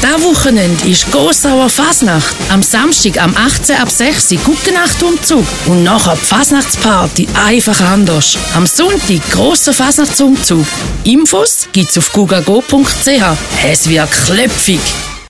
Da Wochenende ist Gossauer Fasnacht. Am Samstag, am 18. ab 6. Uhr Guggenachtumzug Und nachher die Fasnachtsparty einfach anders. Am Sonntag grosser Fasnachtsumzug. Infos gibt's auf gugago.ch. Es wird klöpfig.